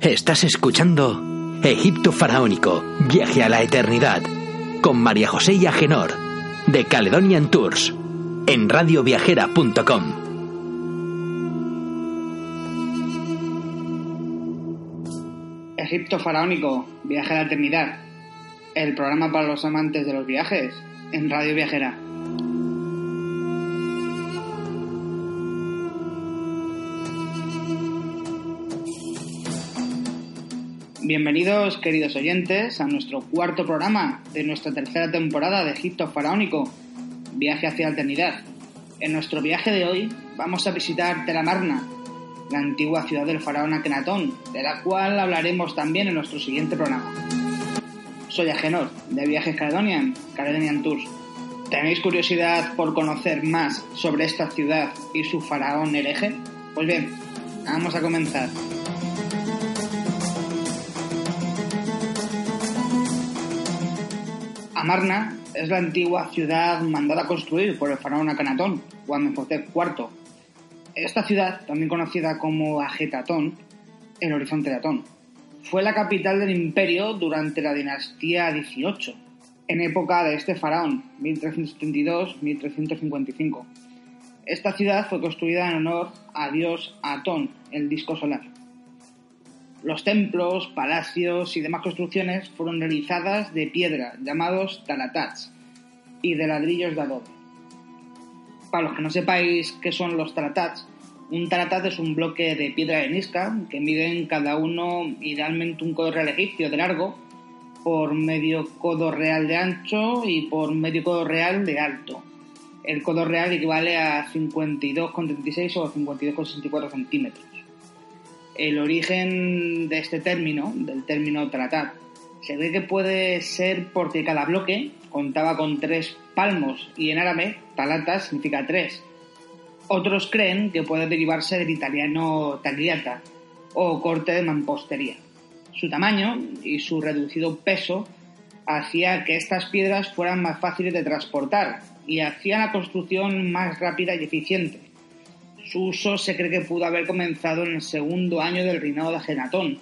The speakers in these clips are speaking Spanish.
Estás escuchando Egipto Faraónico, Viaje a la Eternidad, con María José y Agenor, de Caledonian Tours, en radioviajera.com. Egipto Faraónico, Viaje a la Eternidad, el programa para los amantes de los viajes, en Radio Viajera. Bienvenidos, queridos oyentes, a nuestro cuarto programa de nuestra tercera temporada de Egipto Faraónico, Viaje hacia la Eternidad. En nuestro viaje de hoy vamos a visitar Telamarna, la antigua ciudad del faraón Akenatón, de la cual hablaremos también en nuestro siguiente programa. Soy Agenor, de Viajes Caledonian, Caledonian Tours. ¿Tenéis curiosidad por conocer más sobre esta ciudad y su faraón hereje? Pues bien, vamos a comenzar. Amarna es la antigua ciudad mandada a construir por el faraón Akenatón, o Amenhotep IV. Esta ciudad, también conocida como Ajetatón, el horizonte de Atón, fue la capital del imperio durante la dinastía XVIII, en época de este faraón, 1372-1355. Esta ciudad fue construida en honor a dios Atón, el disco solar. Los templos, palacios y demás construcciones fueron realizadas de piedra, llamados talatats, y de ladrillos de adobe. Para los que no sepáis qué son los talatats, un talatat es un bloque de piedra arenisca que miden cada uno idealmente un codo real egipcio de largo por medio codo real de ancho y por medio codo real de alto. El codo real equivale a 52,36 o 52,64 centímetros. El origen de este término, del término talatat, se ve que puede ser porque cada bloque contaba con tres palmos y en árabe talata significa tres. Otros creen que puede derivarse del italiano tagliata o corte de mampostería. Su tamaño y su reducido peso hacía que estas piedras fueran más fáciles de transportar y hacían la construcción más rápida y eficiente. Su uso se cree que pudo haber comenzado en el segundo año del reinado de Agenatón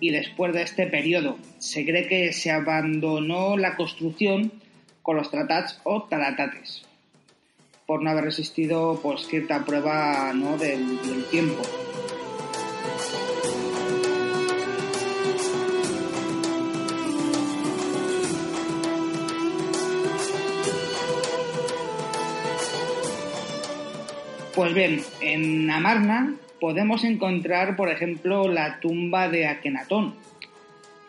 y después de este periodo se cree que se abandonó la construcción con los tratats o talatates por no haber resistido pues cierta prueba ¿no? del tiempo. Pues bien, en Amarna podemos encontrar, por ejemplo, la tumba de Akenatón.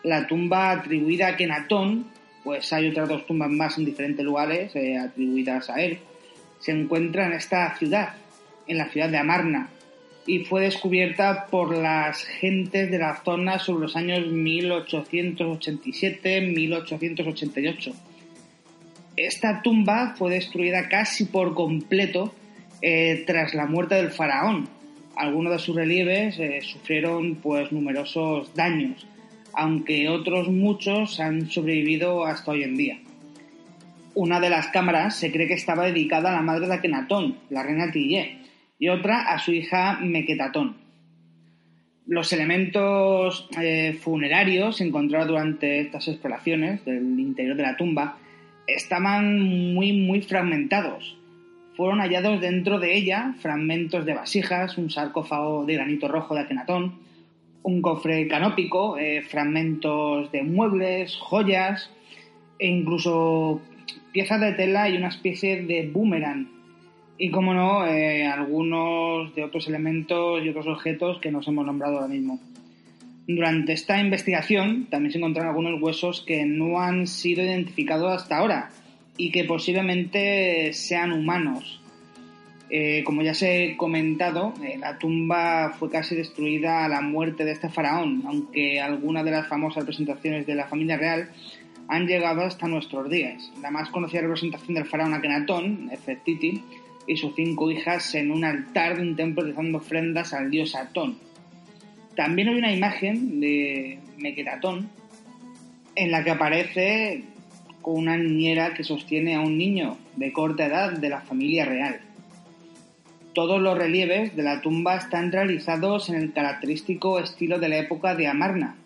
La tumba atribuida a Akenatón, pues hay otras dos tumbas más en diferentes lugares eh, atribuidas a él. Se encuentra en esta ciudad, en la ciudad de Amarna, y fue descubierta por las gentes de la zona sobre los años 1887-1888. Esta tumba fue destruida casi por completo eh, tras la muerte del faraón. Algunos de sus relieves eh, sufrieron pues numerosos daños, aunque otros muchos han sobrevivido hasta hoy en día. Una de las cámaras se cree que estaba dedicada a la madre de Akenatón, la reina Tillé, y otra a su hija Mequetatón. Los elementos eh, funerarios encontrados durante estas exploraciones del interior de la tumba estaban muy muy fragmentados, fueron hallados dentro de ella fragmentos de vasijas, un sarcófago de granito rojo de Akenatón, un cofre canópico, eh, fragmentos de muebles, joyas e incluso piezas de tela y una especie de boomerang. Y como no, eh, algunos de otros elementos y otros objetos que nos hemos nombrado ahora mismo. Durante esta investigación también se encontraron algunos huesos que no han sido identificados hasta ahora, y que posiblemente sean humanos. Eh, como ya se he comentado, eh, la tumba fue casi destruida a la muerte de este faraón, aunque algunas de las famosas representaciones de la familia real han llegado hasta nuestros días. La más conocida representación del faraón Akenatón, Nefertiti, y sus cinco hijas en un altar de un templo realizando ofrendas al dios Atón. También hay una imagen de Mequeratón en la que aparece con una niñera que sostiene a un niño de corta edad de la familia real. Todos los relieves de la tumba están realizados en el característico estilo de la época de Amarna.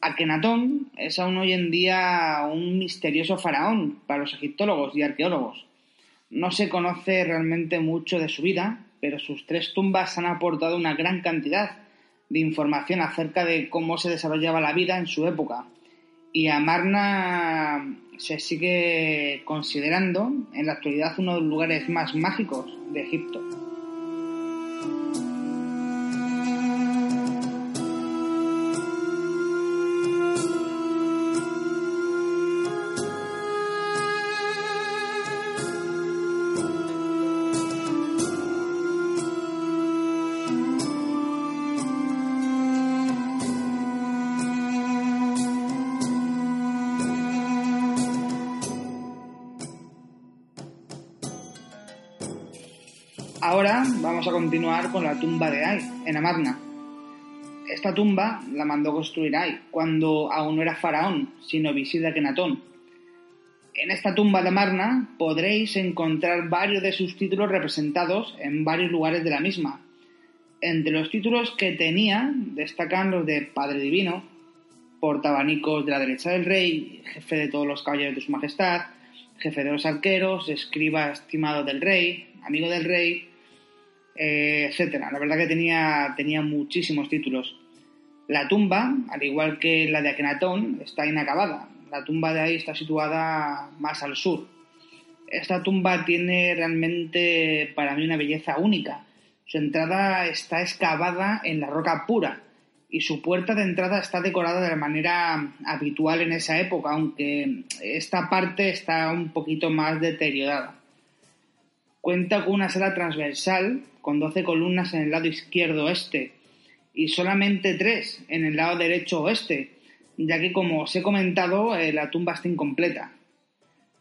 Akenatón es aún hoy en día un misterioso faraón para los egiptólogos y arqueólogos. No se conoce realmente mucho de su vida, pero sus tres tumbas han aportado una gran cantidad de información acerca de cómo se desarrollaba la vida en su época. Y Amarna se sigue considerando en la actualidad uno de los lugares más mágicos de Egipto. Vamos a continuar con la tumba de Ay, en Amarna. Esta tumba la mandó construir Ay cuando aún no era faraón, sino visir de Akenatón. En esta tumba de Amarna podréis encontrar varios de sus títulos representados en varios lugares de la misma. Entre los títulos que tenía destacan los de Padre Divino, portabanicos de la derecha del rey, jefe de todos los caballeros de su majestad, jefe de los arqueros, escriba estimado del rey, amigo del rey, eh, etcétera. La verdad que tenía, tenía muchísimos títulos. La tumba, al igual que la de Akenatón, está inacabada. La tumba de ahí está situada más al sur. Esta tumba tiene realmente para mí una belleza única. Su entrada está excavada en la roca pura y su puerta de entrada está decorada de la manera habitual en esa época, aunque esta parte está un poquito más deteriorada. Cuenta con una sala transversal con 12 columnas en el lado izquierdo oeste y solamente 3 en el lado derecho oeste, ya que como os he comentado eh, la tumba está incompleta.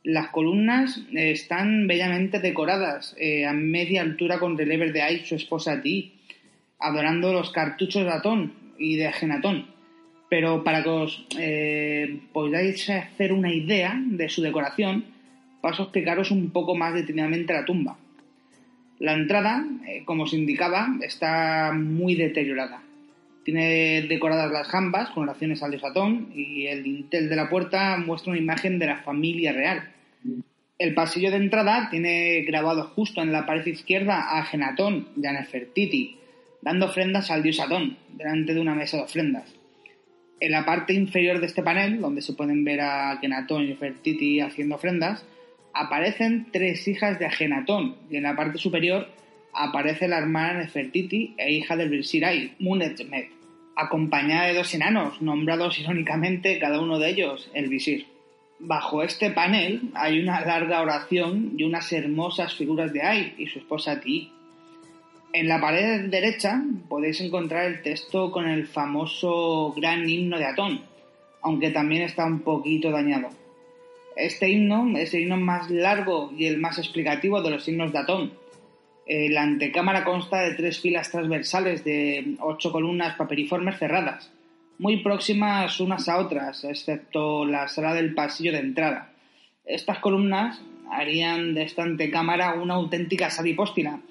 Las columnas eh, están bellamente decoradas eh, a media altura con relieves de Ai, su esposa Ti, adorando los cartuchos de Atón y de Genatón. Pero para que os podáis hacer una idea de su decoración, paso a explicaros un poco más detenidamente la tumba. La entrada, eh, como se indicaba, está muy deteriorada. Tiene decoradas las jambas con oraciones al dios Atón y el dintel de la puerta muestra una imagen de la familia real. El pasillo de entrada tiene grabado justo en la pared izquierda a Genatón y a Nefertiti, dando ofrendas al dios Atón, delante de una mesa de ofrendas. En la parte inferior de este panel, donde se pueden ver a Genatón y Nefertiti haciendo ofrendas, aparecen tres hijas de Agenatón y en la parte superior aparece la hermana Nefertiti e hija del Visiray, Munetmet, acompañada de dos enanos, nombrados irónicamente cada uno de ellos el visir. Bajo este panel hay una larga oración y unas hermosas figuras de Ay y su esposa Ti. En la pared derecha podéis encontrar el texto con el famoso gran himno de Atón, aunque también está un poquito dañado. Este himno es el himno más largo y el más explicativo de los himnos de Atón. Eh, la antecámara consta de tres filas transversales de ocho columnas paperiformes cerradas, muy próximas unas a otras, excepto la sala del pasillo de entrada. Estas columnas harían de esta antecámara una auténtica sala hipóstina,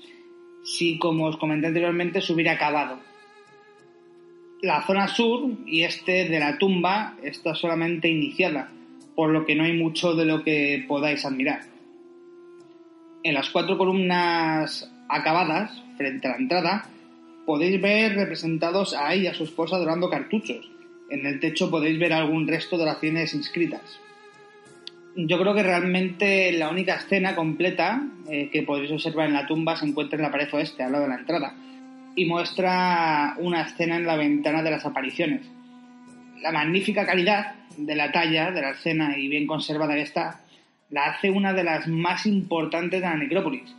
si, como os comenté anteriormente, se hubiera acabado. La zona sur y este de la tumba está solamente iniciada, por lo que no hay mucho de lo que podáis admirar. En las cuatro columnas acabadas, frente a la entrada, podéis ver representados a ella y a su esposa adorando cartuchos. En el techo podéis ver algún resto de oraciones inscritas. Yo creo que realmente la única escena completa eh, que podéis observar en la tumba se encuentra en la pared oeste, al lado de la entrada, y muestra una escena en la ventana de las apariciones. La magnífica calidad de la talla de la escena y bien conservada que está, la hace una de las más importantes de la necrópolis.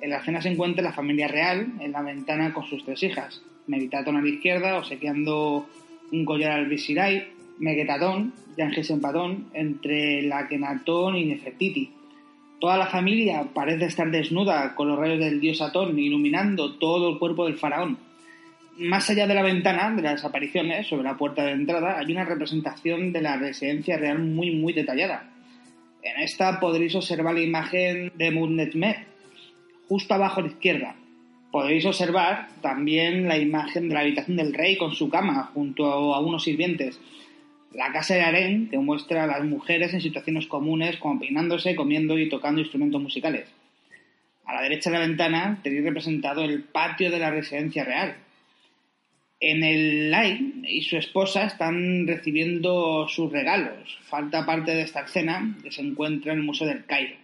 En la cena se encuentra la familia real en la ventana con sus tres hijas. Meditatón a la izquierda, obsequiando un collar al Visiray, Megetatón, en Patón, entre la Kenatón y Nefertiti. Toda la familia parece estar desnuda con los rayos del dios Atón iluminando todo el cuerpo del faraón. Más allá de la ventana de las apariciones, sobre la puerta de entrada, hay una representación de la residencia real muy muy detallada. En esta podréis observar la imagen de Mudnetmet, justo abajo a la izquierda. Podéis observar también la imagen de la habitación del rey con su cama junto a unos sirvientes. La casa de harén que muestra a las mujeres en situaciones comunes como peinándose, comiendo y tocando instrumentos musicales. A la derecha de la ventana tenéis representado el patio de la residencia real. En el Lai y su esposa están recibiendo sus regalos. Falta parte de esta escena que se encuentra en el Museo del Cairo.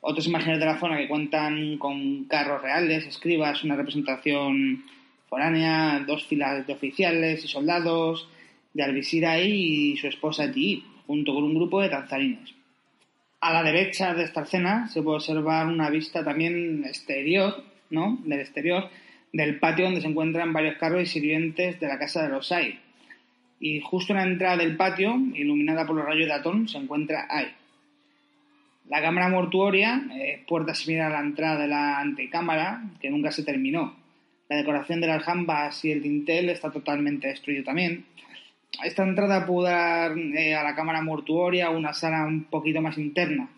Otras imágenes de la zona que cuentan con carros reales, escribas, una representación foránea, dos filas de oficiales y soldados, de Al-Visir y su esposa Ti, junto con un grupo de danzarines. A la derecha de esta escena se puede observar una vista también exterior, ¿no? Del exterior, del patio donde se encuentran varios carros y sirvientes de la casa de los Ai. Y justo en la entrada del patio, iluminada por los rayos de Atón, se encuentra Ai. La cámara mortuoria, eh, puerta similar a la entrada de la antecámara, que nunca se terminó. La decoración de las jambas y el dintel está totalmente destruido también esta entrada pudo dar eh, a la cámara mortuoria una sala un poquito más interna.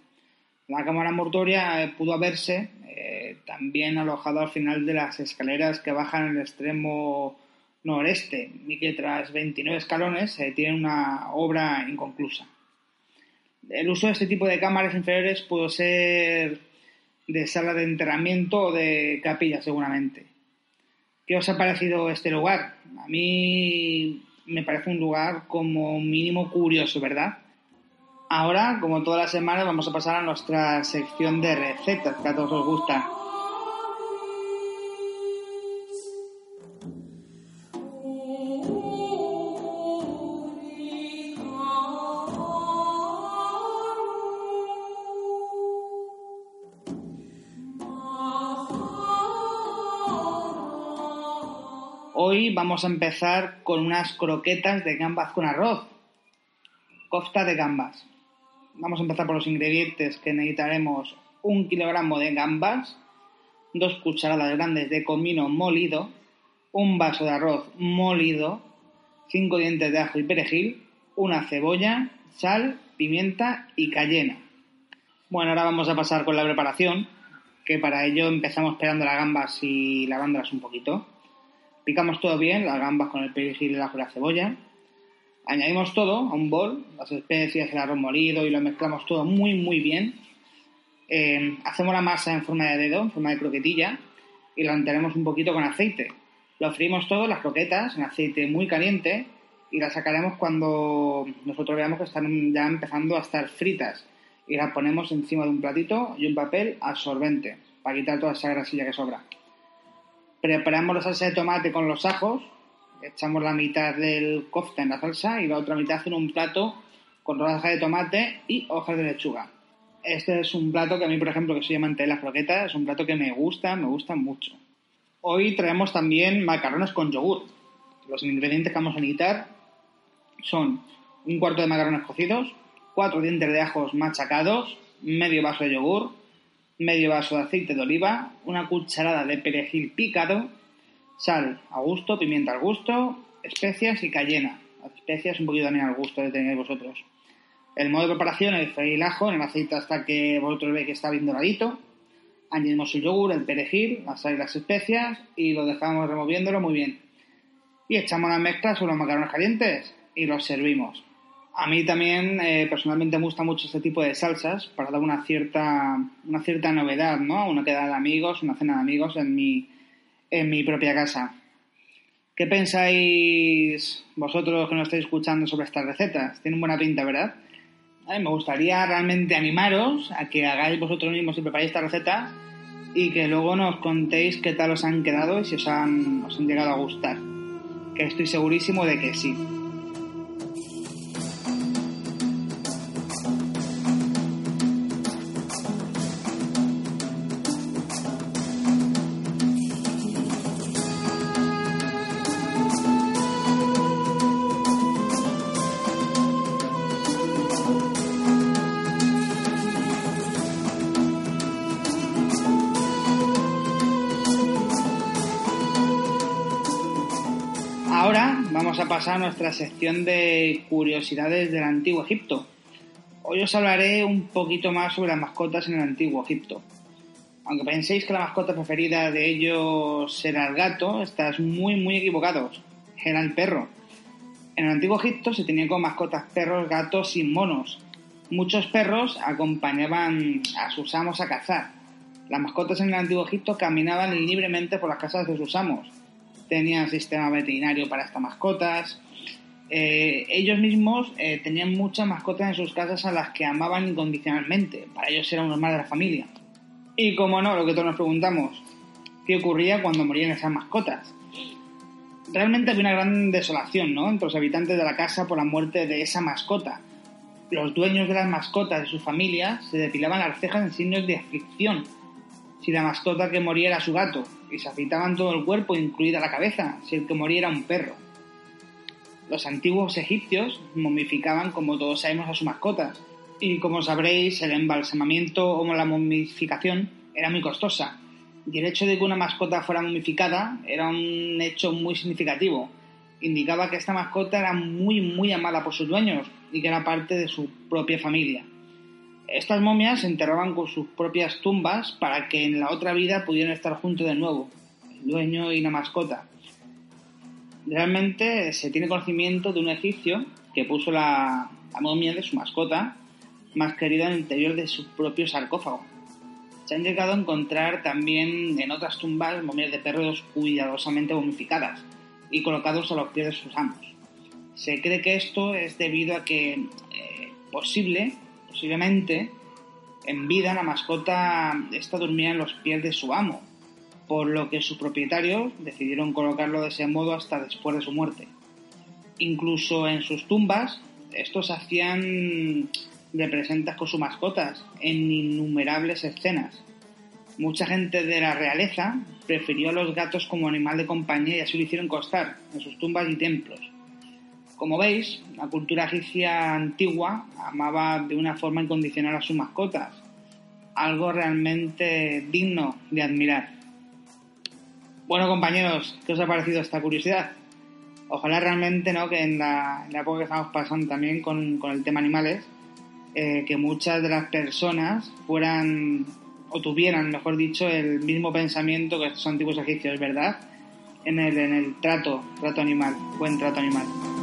La cámara mortuoria eh, pudo haberse eh, también alojado al final de las escaleras que bajan el extremo noreste y que tras 29 escalones tiene una obra inconclusa. El uso de este tipo de cámaras inferiores pudo ser de sala de enterramiento o de capilla seguramente. ¿Qué os ha parecido este lugar? A mí me parece un lugar como mínimo curioso, ¿verdad? Ahora, como todas las semanas, vamos a pasar a nuestra sección de recetas que a todos os gusta. Vamos a empezar con unas croquetas de gambas con arroz. Costa de gambas. Vamos a empezar por los ingredientes que necesitaremos. Un kilogramo de gambas, dos cucharadas grandes de comino molido, un vaso de arroz molido, cinco dientes de ajo y perejil, una cebolla, sal, pimienta y cayena. Bueno, ahora vamos a pasar con la preparación, que para ello empezamos pelando las gambas y lavándolas un poquito. Picamos todo bien, las gambas con el perejil, y la cebolla. Añadimos todo a un bol, las especias, el arroz molido y lo mezclamos todo muy muy bien. Eh, hacemos la masa en forma de dedo, en forma de croquetilla y la enteremos un poquito con aceite. Lo freímos todo, las croquetas, en aceite muy caliente y las sacaremos cuando nosotros veamos que están ya empezando a estar fritas y las ponemos encima de un platito y un papel absorbente para quitar toda esa grasilla que sobra. Preparamos la salsa de tomate con los ajos, echamos la mitad del kofta en la salsa y la otra mitad en un plato con rodajas de tomate y hojas de lechuga. Este es un plato que a mí, por ejemplo, que amante de las croquetas, es un plato que me gusta, me gusta mucho. Hoy traemos también macarrones con yogur. Los ingredientes que vamos a necesitar son un cuarto de macarrones cocidos, cuatro dientes de ajos machacados, medio vaso de yogur, medio vaso de aceite de oliva, una cucharada de perejil picado, sal a gusto, pimienta al gusto, especias y cayena. Las especias un poquito también al gusto de tener vosotros. El modo de preparación es freír el ajo en el aceite hasta que vosotros veis que está bien doradito. Añadimos el yogur, el perejil, la sal y las especias y lo dejamos removiéndolo muy bien. Y echamos la mezcla sobre los macarrones calientes y los servimos. A mí también eh, personalmente me gusta mucho este tipo de salsas para dar una cierta, una cierta novedad, ¿no? Una queda de amigos, una cena de amigos en mi, en mi propia casa. ¿Qué pensáis vosotros que nos estáis escuchando sobre estas recetas? Tienen buena pinta, ¿verdad? me gustaría realmente animaros a que hagáis vosotros mismos y preparéis esta receta y que luego nos contéis qué tal os han quedado y si os han, os han llegado a gustar. Que estoy segurísimo de que sí. Vamos a pasar a nuestra sección de curiosidades del Antiguo Egipto. Hoy os hablaré un poquito más sobre las mascotas en el Antiguo Egipto. Aunque penséis que la mascota preferida de ellos era el gato, estás muy muy equivocados. Era el perro. En el Antiguo Egipto se tenían como mascotas perros, gatos y monos. Muchos perros acompañaban a sus amos a cazar. Las mascotas en el Antiguo Egipto caminaban libremente por las casas de sus amos. Tenían sistema veterinario para estas mascotas. Eh, ellos mismos eh, tenían muchas mascotas en sus casas a las que amaban incondicionalmente. Para ellos eran unos más de la familia. Y como no, lo que todos nos preguntamos, ¿qué ocurría cuando morían esas mascotas? Realmente había una gran desolación ¿no? entre los habitantes de la casa por la muerte de esa mascota. Los dueños de las mascotas de su familia se depilaban las cejas en signos de aflicción si la mascota que moría era su gato y se afeitaban todo el cuerpo, incluida la cabeza, si el que moría era un perro. Los antiguos egipcios momificaban, como todos sabemos, a sus mascotas, y como sabréis, el embalsamamiento o la momificación era muy costosa. Y el hecho de que una mascota fuera momificada era un hecho muy significativo. Indicaba que esta mascota era muy, muy amada por sus dueños y que era parte de su propia familia. Estas momias se enterraban con sus propias tumbas para que en la otra vida pudieran estar juntos de nuevo, el dueño y la mascota. Realmente se tiene conocimiento de un egipcio que puso la, momia de su mascota más querida en el interior de su propio sarcófago. Se han llegado a encontrar también en otras tumbas momias de perros cuidadosamente momificadas y colocados a los pies de sus amos. Se cree que esto es debido a que eh, posible, posiblemente en vida la mascota esta dormía en los pies de su amo, por lo que sus propietarios decidieron colocarlo de ese modo hasta después de su muerte. Incluso en sus tumbas, estos hacían representas con sus mascotas en innumerables escenas. Mucha gente de la realeza prefirió a los gatos como animal de compañía y así lo hicieron costar en sus tumbas y templos. Como veis, la cultura egipcia antigua amaba de una forma incondicional a sus mascotas, algo realmente digno de admirar. Bueno compañeros, ¿qué os ha parecido esta curiosidad? Ojalá realmente ¿no? que en la, época que estamos pasando también con, el tema animales, eh, que muchas de las personas fueran o tuvieran, mejor dicho, el mismo pensamiento que estos antiguos egipcios, ¿verdad? En el, en el trato, trato animal, buen trato animal.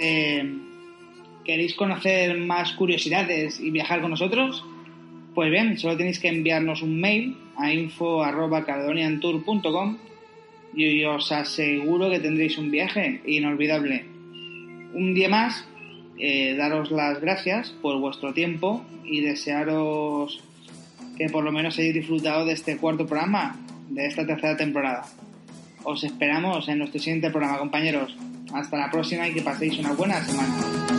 Eh, ¿queréis conocer más curiosidades y viajar con nosotros? Pues bien, solo tenéis que enviarnos un mail a info.caledoniantour.com y os aseguro que tendréis un viaje inolvidable. Un día más, eh, daros las gracias por vuestro tiempo y desearos que por lo menos hayáis disfrutado de este cuarto programa de esta tercera temporada. Os esperamos en nuestro siguiente programa, compañeros. Hasta la próxima y que paséis una buena semana.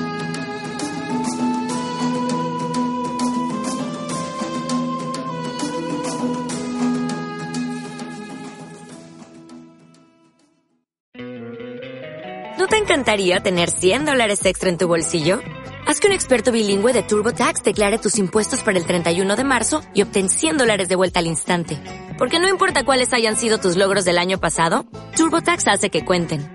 te encantaría tener 100 dólares extra en tu bolsillo? Haz que un experto bilingüe de TurboTax declare tus impuestos para el 31 de marzo y obtén 100 dólares de vuelta al instante. Porque no importa cuáles hayan sido tus logros del año pasado, TurboTax hace que cuenten.